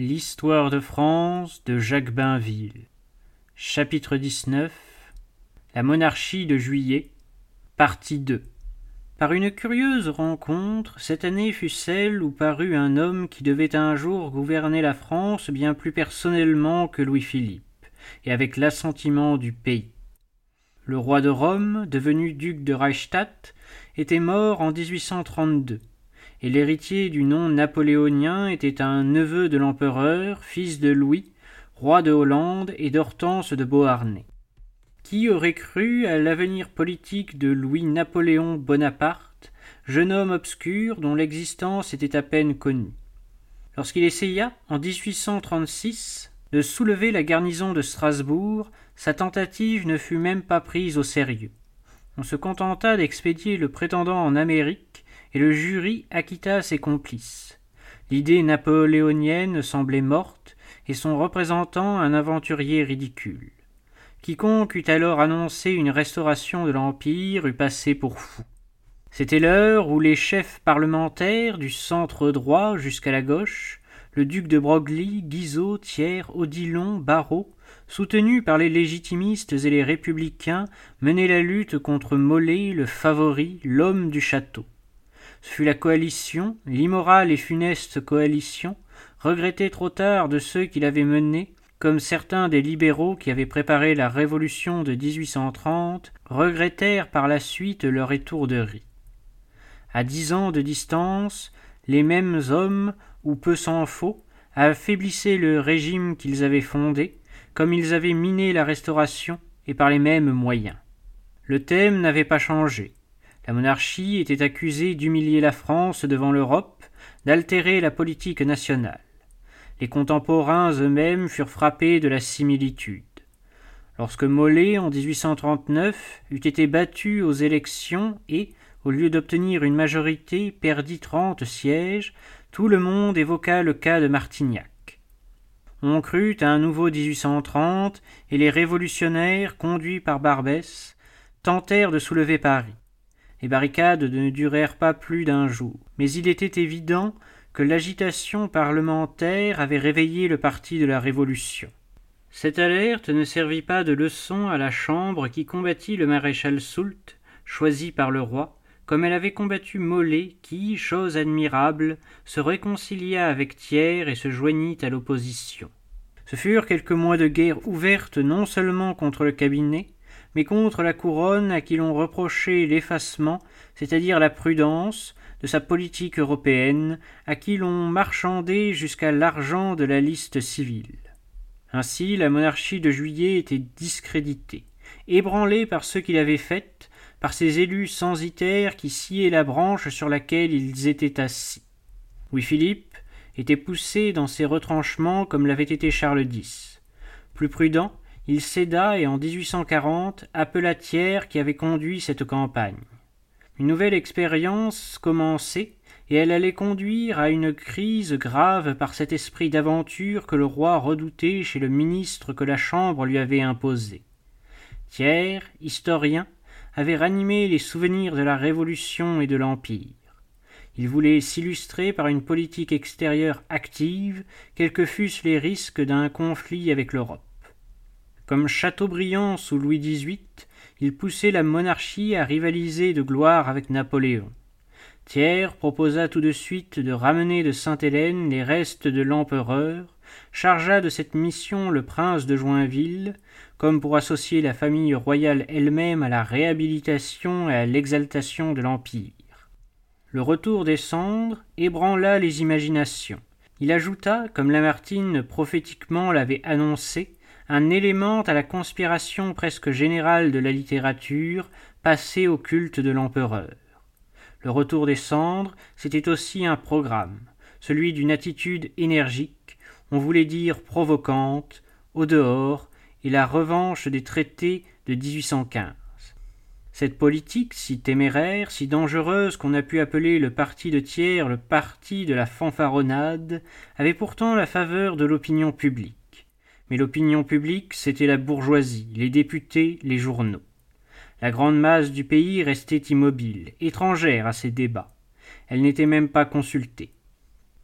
L'histoire de France de Jacques Bainville. Chapitre 19 La monarchie de Juillet. Partie 2 Par une curieuse rencontre, cette année fut celle où parut un homme qui devait un jour gouverner la France bien plus personnellement que Louis-Philippe, et avec l'assentiment du pays. Le roi de Rome, devenu duc de Reichstadt, était mort en 1832 et l'héritier du nom napoléonien était un neveu de l'empereur, fils de Louis, roi de Hollande et d'Hortense de Beauharnais. Qui aurait cru à l'avenir politique de Louis-Napoléon Bonaparte, jeune homme obscur dont l'existence était à peine connue? Lorsqu'il essaya, en 1836, de soulever la garnison de Strasbourg, sa tentative ne fut même pas prise au sérieux. On se contenta d'expédier le prétendant en Amérique et le jury acquitta ses complices. L'idée napoléonienne semblait morte, et son représentant un aventurier ridicule. Quiconque eût alors annoncé une restauration de l'Empire eût passé pour fou. C'était l'heure où les chefs parlementaires, du centre droit jusqu'à la gauche, le duc de Broglie, Guizot, Thiers, Odilon, Barrault, soutenus par les légitimistes et les républicains, menaient la lutte contre Mollet, le favori, l'homme du château. Fut la coalition, l'immorale et funeste coalition, regrettée trop tard de ceux qui l'avaient menée, comme certains des libéraux qui avaient préparé la révolution de 1830 regrettèrent par la suite leur étourderie. À dix ans de distance, les mêmes hommes, ou peu s'en faut, affaiblissaient le régime qu'ils avaient fondé, comme ils avaient miné la Restauration, et par les mêmes moyens. Le thème n'avait pas changé. La monarchie était accusée d'humilier la France devant l'Europe, d'altérer la politique nationale. Les contemporains eux-mêmes furent frappés de la similitude. Lorsque Mollet, en 1839, eut été battu aux élections et, au lieu d'obtenir une majorité, perdit trente sièges, tout le monde évoqua le cas de Martignac. On crut à un nouveau 1830 et les révolutionnaires, conduits par Barbès, tentèrent de soulever Paris. Les barricades ne durèrent pas plus d'un jour, mais il était évident que l'agitation parlementaire avait réveillé le parti de la Révolution. Cette alerte ne servit pas de leçon à la Chambre qui combattit le maréchal Soult, choisi par le roi, comme elle avait combattu Mollet qui, chose admirable, se réconcilia avec Thiers et se joignit à l'opposition. Ce furent quelques mois de guerre ouverte non seulement contre le cabinet, contre la couronne à qui l'on reprochait l'effacement, c'est-à-dire la prudence, de sa politique européenne, à qui l'on marchandait jusqu'à l'argent de la liste civile. Ainsi la monarchie de juillet était discréditée, ébranlée par ceux qui l'avaient faite, par ces élus censitaires qui sciaient la branche sur laquelle ils étaient assis. Louis-Philippe était poussé dans ses retranchements comme l'avait été Charles X. Plus prudent, il céda et en 1840 appela Thiers qui avait conduit cette campagne. Une nouvelle expérience commençait et elle allait conduire à une crise grave par cet esprit d'aventure que le roi redoutait chez le ministre que la Chambre lui avait imposé. Thiers, historien, avait ranimé les souvenirs de la Révolution et de l'Empire. Il voulait s'illustrer par une politique extérieure active, quels que fussent les risques d'un conflit avec l'Europe. Comme Chateaubriand sous Louis XVIII, il poussait la monarchie à rivaliser de gloire avec Napoléon. Thiers proposa tout de suite de ramener de Sainte-Hélène les restes de l'empereur, chargea de cette mission le prince de Joinville, comme pour associer la famille royale elle-même à la réhabilitation et à l'exaltation de l'Empire. Le retour des cendres ébranla les imaginations. Il ajouta, comme Lamartine prophétiquement l'avait annoncé, un élément à la conspiration presque générale de la littérature passée au culte de l'empereur. Le retour des cendres, c'était aussi un programme, celui d'une attitude énergique, on voulait dire provocante, au dehors, et la revanche des traités de 1815. Cette politique, si téméraire, si dangereuse qu'on a pu appeler le parti de Thiers le parti de la fanfaronnade, avait pourtant la faveur de l'opinion publique. Mais l'opinion publique, c'était la bourgeoisie, les députés, les journaux. La grande masse du pays restait immobile, étrangère à ces débats. Elle n'était même pas consultée.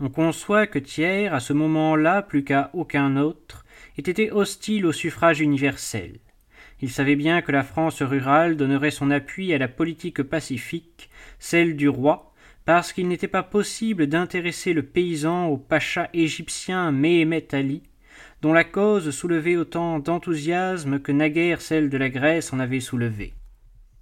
On conçoit que Thiers, à ce moment-là plus qu'à aucun autre, ait été hostile au suffrage universel. Il savait bien que la France rurale donnerait son appui à la politique pacifique, celle du roi, parce qu'il n'était pas possible d'intéresser le paysan au pacha égyptien Mehemet Ali, dont la cause soulevait autant d'enthousiasme que naguère celle de la Grèce en avait soulevé.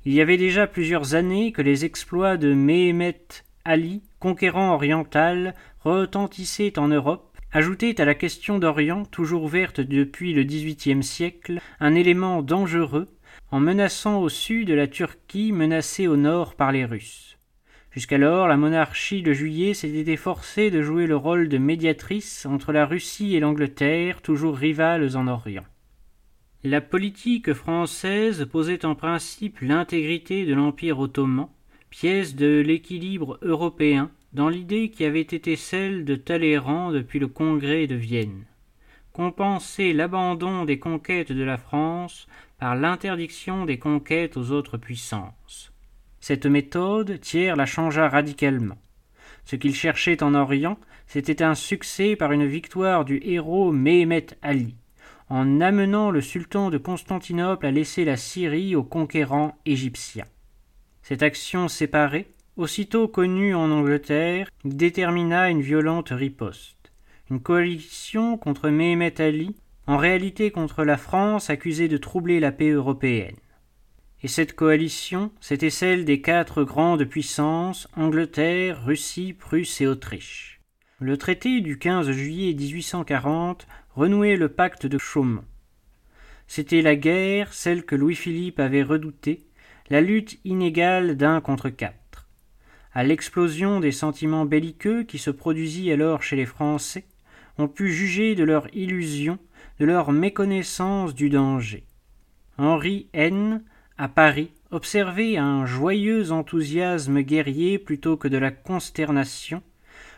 Il y avait déjà plusieurs années que les exploits de Mehemet Ali, conquérant oriental, retentissaient en Europe, ajoutaient à la question d'Orient, toujours ouverte depuis le XVIIIe siècle, un élément dangereux, en menaçant au sud la Turquie menacée au nord par les Russes. Jusqu'alors, la monarchie de Juillet s'était efforcée de jouer le rôle de médiatrice entre la Russie et l'Angleterre, toujours rivales en Orient. La politique française posait en principe l'intégrité de l'Empire ottoman, pièce de l'équilibre européen, dans l'idée qui avait été celle de Talleyrand depuis le congrès de Vienne. Compenser l'abandon des conquêtes de la France par l'interdiction des conquêtes aux autres puissances. Cette méthode, Thiers la changea radicalement. Ce qu'il cherchait en Orient, c'était un succès par une victoire du héros Mehemet Ali, en amenant le sultan de Constantinople à laisser la Syrie aux conquérants égyptiens. Cette action séparée, aussitôt connue en Angleterre, détermina une violente riposte. Une coalition contre Mehemet Ali, en réalité contre la France accusée de troubler la paix européenne. Et cette coalition, c'était celle des quatre grandes puissances, Angleterre, Russie, Prusse et Autriche. Le traité du 15 juillet 1840 renouait le pacte de Chaumont. C'était la guerre, celle que Louis-Philippe avait redoutée, la lutte inégale d'un contre quatre. À l'explosion des sentiments belliqueux qui se produisit alors chez les Français, on put juger de leur illusion, de leur méconnaissance du danger. Henri N à Paris, observer un joyeux enthousiasme guerrier plutôt que de la consternation,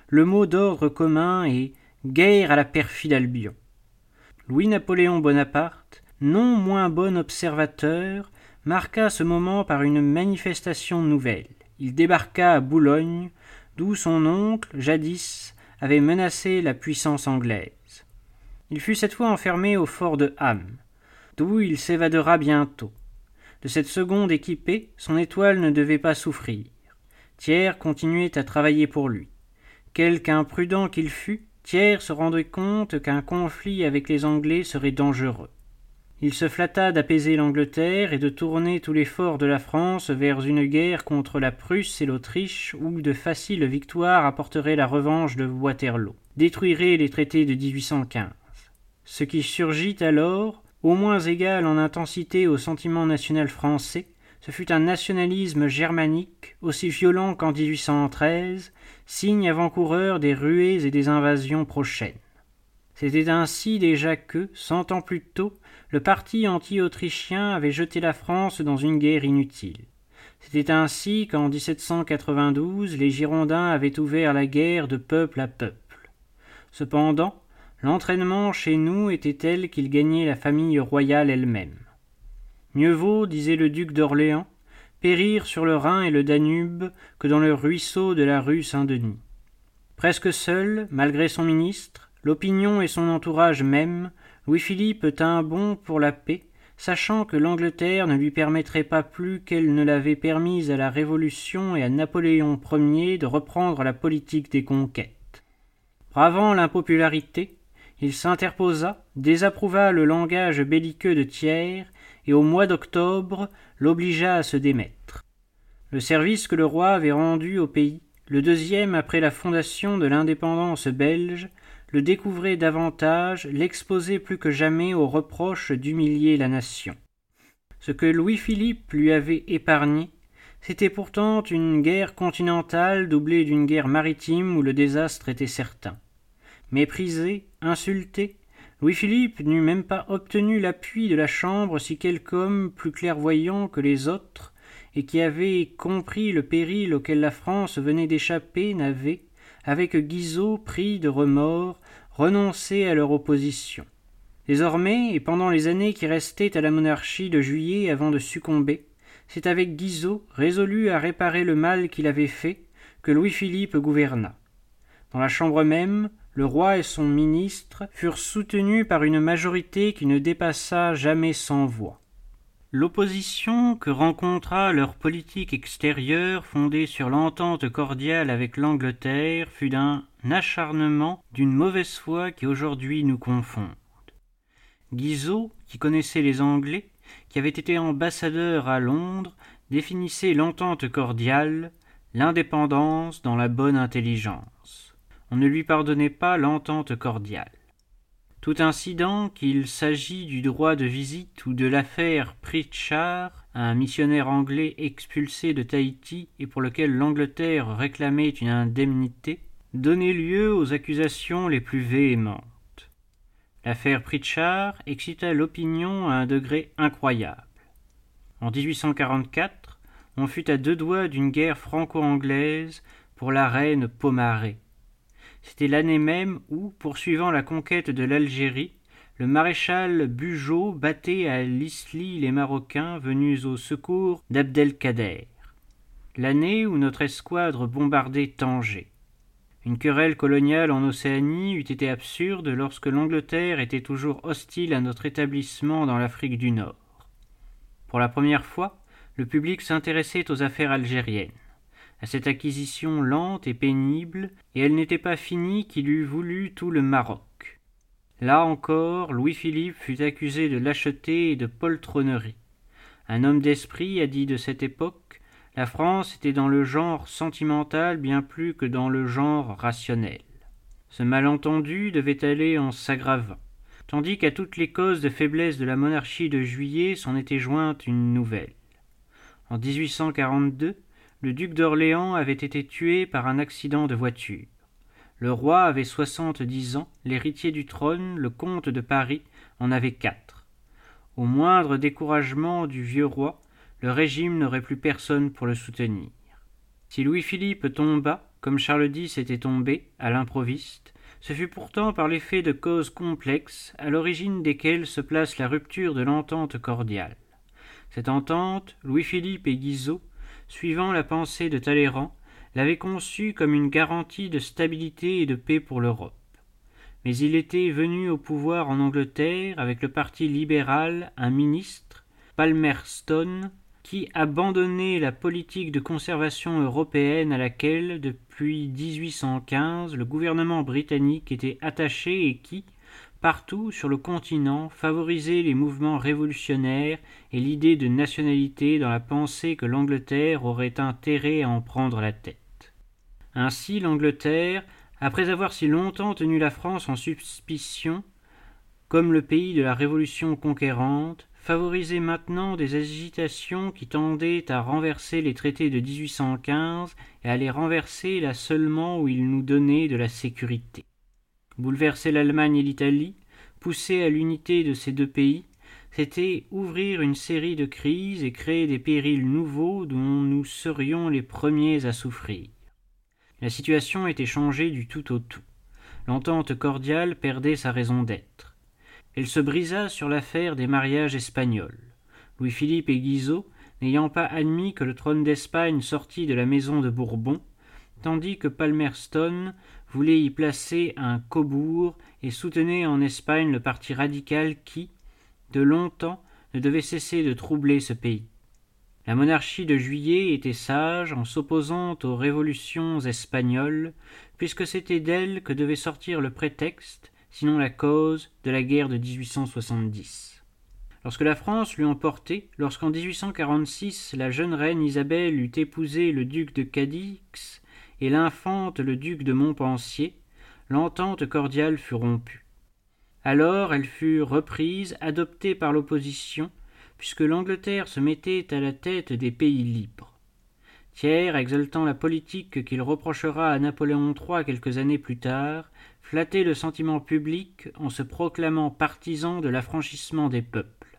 le mot d'ordre commun est guerre à la perfide Albion. Louis-Napoléon Bonaparte, non moins bon observateur, marqua ce moment par une manifestation nouvelle. Il débarqua à Boulogne, d'où son oncle, jadis, avait menacé la puissance anglaise. Il fut cette fois enfermé au fort de Ham, d'où il s'évadera bientôt. De cette seconde équipée, son étoile ne devait pas souffrir. Thiers continuait à travailler pour lui. Quelque imprudent qu'il fût, Thiers se rendait compte qu'un conflit avec les Anglais serait dangereux. Il se flatta d'apaiser l'Angleterre et de tourner tous les forts de la France vers une guerre contre la Prusse et l'Autriche où de faciles victoires apporteraient la revanche de Waterloo, détruiraient les traités de 1815. Ce qui surgit alors, au moins égal en intensité au sentiment national français, ce fut un nationalisme germanique aussi violent qu'en 1813, signe avant-coureur des ruées et des invasions prochaines. C'était ainsi déjà que, cent ans plus tôt, le parti anti-autrichien avait jeté la France dans une guerre inutile. C'était ainsi qu'en 1792 les Girondins avaient ouvert la guerre de peuple à peuple. Cependant, L'entraînement chez nous était tel qu'il gagnait la famille royale elle-même. Mieux vaut, disait le duc d'Orléans, périr sur le Rhin et le Danube que dans le ruisseau de la rue Saint-Denis. Presque seul, malgré son ministre, l'opinion et son entourage même, Louis-Philippe tint bon pour la paix, sachant que l'Angleterre ne lui permettrait pas plus qu'elle ne l'avait permise à la Révolution et à Napoléon Ier de reprendre la politique des conquêtes. Bravant l'impopularité, il s'interposa, désapprouva le langage belliqueux de Thiers, et au mois d'octobre l'obligea à se démettre. Le service que le roi avait rendu au pays, le deuxième après la fondation de l'indépendance belge, le découvrait davantage, l'exposait plus que jamais aux reproches d'humilier la nation. Ce que Louis-Philippe lui avait épargné, c'était pourtant une guerre continentale doublée d'une guerre maritime où le désastre était certain. Méprisé, insulté, Louis-Philippe n'eût même pas obtenu l'appui de la Chambre si quelque homme plus clairvoyant que les autres, et qui avait compris le péril auquel la France venait d'échapper, n'avait, avec Guizot pris de remords, renoncé à leur opposition. Désormais, et pendant les années qui restaient à la monarchie de juillet avant de succomber, c'est avec Guizot, résolu à réparer le mal qu'il avait fait, que Louis-Philippe gouverna. Dans la chambre même, le roi et son ministre furent soutenus par une majorité qui ne dépassa jamais cent voix. L'opposition que rencontra leur politique extérieure fondée sur l'entente cordiale avec l'Angleterre fut d'un acharnement, d'une mauvaise foi qui aujourd'hui nous confondent. Guizot, qui connaissait les Anglais, qui avait été ambassadeur à Londres, définissait l'entente cordiale, l'indépendance dans la bonne intelligence. On ne lui pardonnait pas l'entente cordiale. Tout incident, qu'il s'agit du droit de visite ou de l'affaire Pritchard, un missionnaire anglais expulsé de Tahiti et pour lequel l'Angleterre réclamait une indemnité, donnait lieu aux accusations les plus véhémentes. L'affaire Pritchard excita l'opinion à un degré incroyable. En 1844, on fut à deux doigts d'une guerre franco-anglaise pour la reine Pomaré. C'était l'année même où, poursuivant la conquête de l'Algérie, le maréchal Bugeaud battait à l'Isly les Marocains venus au secours d'Abdelkader. L'année où notre escouadre bombardait Tanger. Une querelle coloniale en Océanie eût été absurde lorsque l'Angleterre était toujours hostile à notre établissement dans l'Afrique du Nord. Pour la première fois, le public s'intéressait aux affaires algériennes à cette acquisition lente et pénible, et elle n'était pas finie qu'il eût voulu tout le Maroc. Là encore, Louis-Philippe fut accusé de lâcheté et de poltronnerie. Un homme d'esprit a dit de cette époque La France était dans le genre sentimental bien plus que dans le genre rationnel. Ce malentendu devait aller en s'aggravant, tandis qu'à toutes les causes de faiblesse de la monarchie de juillet s'en était jointe une nouvelle. En 1842, le duc d'Orléans avait été tué par un accident de voiture. Le roi avait soixante-dix ans, l'héritier du trône, le comte de Paris, en avait quatre. Au moindre découragement du vieux roi, le régime n'aurait plus personne pour le soutenir. Si Louis-Philippe tomba, comme Charles X était tombé, à l'improviste, ce fut pourtant par l'effet de causes complexes, à l'origine desquelles se place la rupture de l'entente cordiale. Cette entente, Louis-Philippe et Guizot suivant la pensée de Talleyrand, l'avait conçu comme une garantie de stabilité et de paix pour l'Europe. Mais il était venu au pouvoir en Angleterre avec le parti libéral un ministre, Palmerston, qui abandonnait la politique de conservation européenne à laquelle, depuis 1815, le gouvernement britannique était attaché et qui, Partout sur le continent favoriser les mouvements révolutionnaires et l'idée de nationalité dans la pensée que l'Angleterre aurait intérêt à en prendre la tête. Ainsi l'Angleterre, après avoir si longtemps tenu la France en suspicion, comme le pays de la Révolution conquérante, favorisait maintenant des agitations qui tendaient à renverser les traités de 1815 et à les renverser là seulement où ils nous donnaient de la sécurité. Bouleverser l'Allemagne et l'Italie, pousser à l'unité de ces deux pays, c'était ouvrir une série de crises et créer des périls nouveaux dont nous serions les premiers à souffrir. La situation était changée du tout au tout. L'entente cordiale perdait sa raison d'être. Elle se brisa sur l'affaire des mariages espagnols. Louis-Philippe et Guizot, n'ayant pas admis que le trône d'Espagne sortît de la maison de Bourbon, tandis que Palmerston voulait y placer un Cobourg et soutenait en Espagne le parti radical qui, de longtemps, ne devait cesser de troubler ce pays. La monarchie de Juillet était sage en s'opposant aux révolutions espagnoles, puisque c'était d'elle que devait sortir le prétexte, sinon la cause, de la guerre de 1870. Lorsque la France l'eut emporté, lorsqu'en 1846 la jeune reine Isabelle eut épousé le duc de Cadix, l'infante le duc de Montpensier, l'entente cordiale fut rompue. Alors elle fut reprise, adoptée par l'opposition, puisque l'Angleterre se mettait à la tête des pays libres. Thiers, exaltant la politique qu'il reprochera à Napoléon III quelques années plus tard, flattait le sentiment public en se proclamant partisan de l'affranchissement des peuples.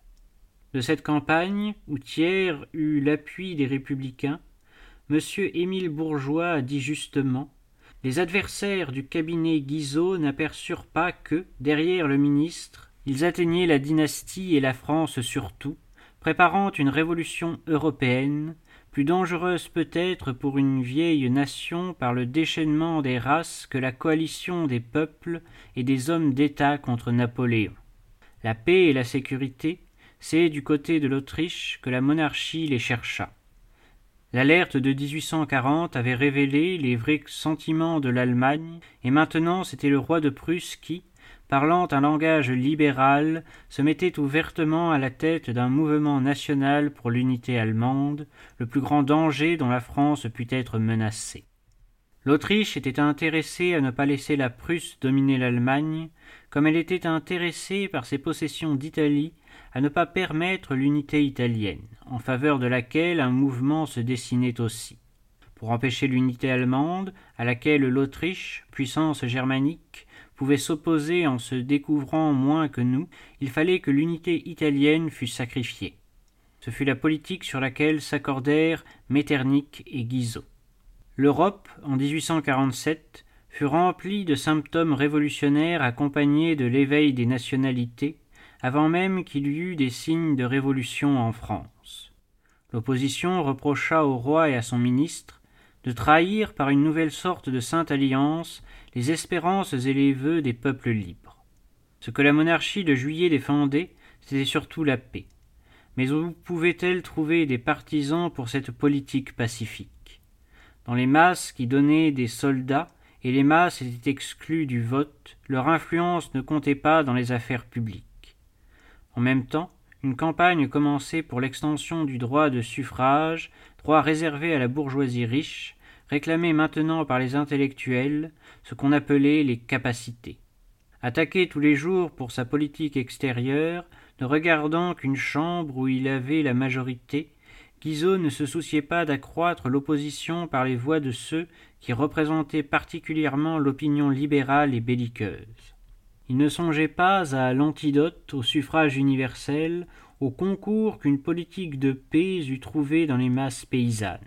De cette campagne, où Thiers eut l'appui des républicains, M. Émile Bourgeois a dit justement Les adversaires du cabinet Guizot n'aperçurent pas que, derrière le ministre, ils atteignaient la dynastie et la France surtout, préparant une révolution européenne, plus dangereuse peut-être pour une vieille nation par le déchaînement des races que la coalition des peuples et des hommes d'État contre Napoléon. La paix et la sécurité, c'est du côté de l'Autriche que la monarchie les chercha. L'alerte de 1840 avait révélé les vrais sentiments de l'Allemagne, et maintenant c'était le roi de Prusse qui, parlant un langage libéral, se mettait ouvertement à la tête d'un mouvement national pour l'unité allemande, le plus grand danger dont la France pût être menacée. L'Autriche était intéressée à ne pas laisser la Prusse dominer l'Allemagne, comme elle était intéressée par ses possessions d'Italie à ne pas permettre l'unité italienne, en faveur de laquelle un mouvement se dessinait aussi. Pour empêcher l'unité allemande, à laquelle l'Autriche, puissance germanique, pouvait s'opposer en se découvrant moins que nous, il fallait que l'unité italienne fût sacrifiée. Ce fut la politique sur laquelle s'accordèrent Metternich et Guizot. L'Europe, en 1847, fut remplie de symptômes révolutionnaires accompagnés de l'éveil des nationalités, avant même qu'il y eût des signes de révolution en France. L'opposition reprocha au roi et à son ministre de trahir par une nouvelle sorte de sainte alliance les espérances et les vœux des peuples libres. Ce que la monarchie de juillet défendait, c'était surtout la paix. Mais où pouvait-elle trouver des partisans pour cette politique pacifique? Dans les masses qui donnaient des soldats, et les masses étaient exclues du vote, leur influence ne comptait pas dans les affaires publiques. En même temps, une campagne commençait pour l'extension du droit de suffrage, droit réservé à la bourgeoisie riche, réclamé maintenant par les intellectuels, ce qu'on appelait les capacités. Attaqué tous les jours pour sa politique extérieure, ne regardant qu'une chambre où il avait la majorité, Guizot ne se souciait pas d'accroître l'opposition par les voix de ceux qui représentaient particulièrement l'opinion libérale et belliqueuse. Il ne songeait pas à l'antidote, au suffrage universel, au concours qu'une politique de paix eût trouvé dans les masses paysannes.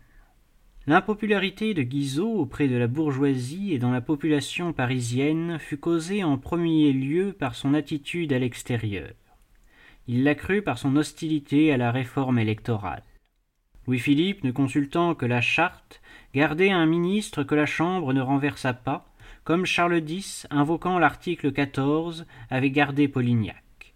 L'impopularité de Guizot auprès de la bourgeoisie et dans la population parisienne fut causée en premier lieu par son attitude à l'extérieur. Il l'accrut par son hostilité à la réforme électorale. Louis-Philippe, ne consultant que la charte, gardait un ministre que la Chambre ne renversa pas, comme Charles X, invoquant l'article 14, avait gardé Polignac.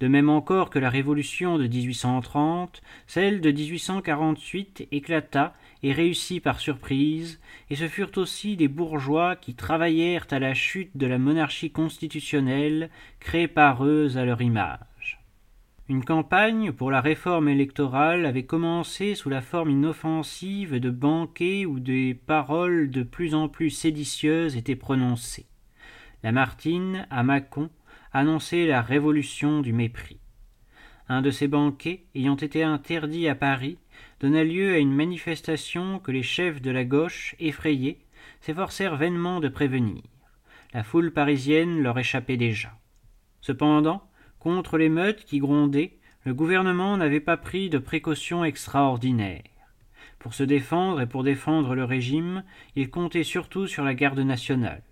De même encore que la Révolution de 1830, celle de 1848 éclata et réussit par surprise, et ce furent aussi des bourgeois qui travaillèrent à la chute de la monarchie constitutionnelle créée par eux à leur image. Une campagne pour la réforme électorale avait commencé sous la forme inoffensive de banquets où des paroles de plus en plus séditieuses étaient prononcées. Lamartine, à Mâcon, annonçait la révolution du mépris. Un de ces banquets, ayant été interdit à Paris, donna lieu à une manifestation que les chefs de la gauche, effrayés, s'efforcèrent vainement de prévenir. La foule parisienne leur échappait déjà. Cependant, Contre l'émeute qui grondait, le gouvernement n'avait pas pris de précautions extraordinaires. Pour se défendre et pour défendre le régime, il comptait surtout sur la garde nationale.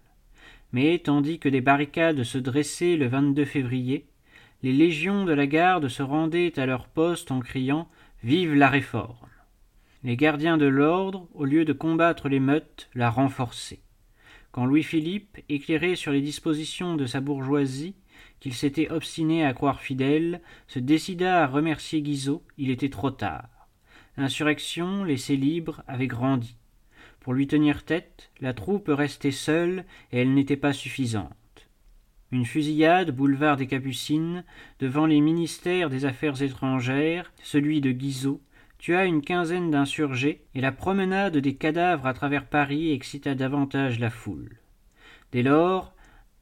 Mais tandis que des barricades se dressaient le 22 février, les légions de la garde se rendaient à leur poste en criant Vive la réforme. Les gardiens de l'ordre, au lieu de combattre l'émeute, la renforçaient. Quand Louis-Philippe, éclairé sur les dispositions de sa bourgeoisie, qu'il s'était obstiné à croire fidèle, se décida à remercier Guizot, il était trop tard. L'insurrection, laissée libre, avait grandi. Pour lui tenir tête, la troupe restait seule et elle n'était pas suffisante. Une fusillade, boulevard des Capucines, devant les ministères des Affaires étrangères, celui de Guizot, tua une quinzaine d'insurgés, et la promenade des cadavres à travers Paris excita davantage la foule. Dès lors,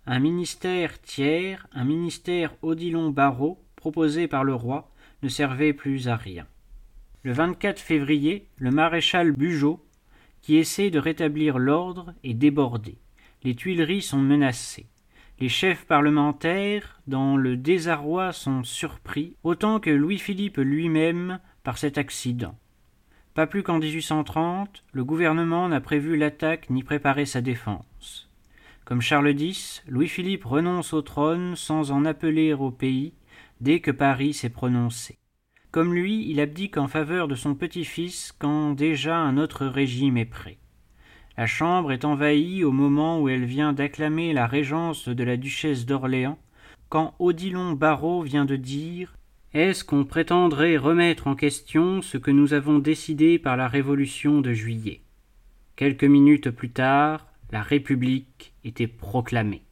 un ministère tiers, un ministère Odilon-Barrot, proposé par le roi, ne servait plus à rien. Le 24 février, le maréchal Bugeaud, qui essaie de rétablir l'ordre, est débordé. Les Tuileries sont menacées. Les chefs parlementaires, dans le désarroi, sont surpris, autant que Louis-Philippe lui-même, par cet accident. Pas plus qu'en 1830, le gouvernement n'a prévu l'attaque ni préparé sa défense. Comme Charles X, Louis-Philippe renonce au trône sans en appeler au pays dès que Paris s'est prononcé. Comme lui, il abdique en faveur de son petit-fils quand déjà un autre régime est prêt. La Chambre est envahie au moment où elle vient d'acclamer la régence de la duchesse d'Orléans, quand Odilon Barrot vient de dire Est-ce qu'on prétendrait remettre en question ce que nous avons décidé par la Révolution de juillet? Quelques minutes plus tard, la République était proclamée.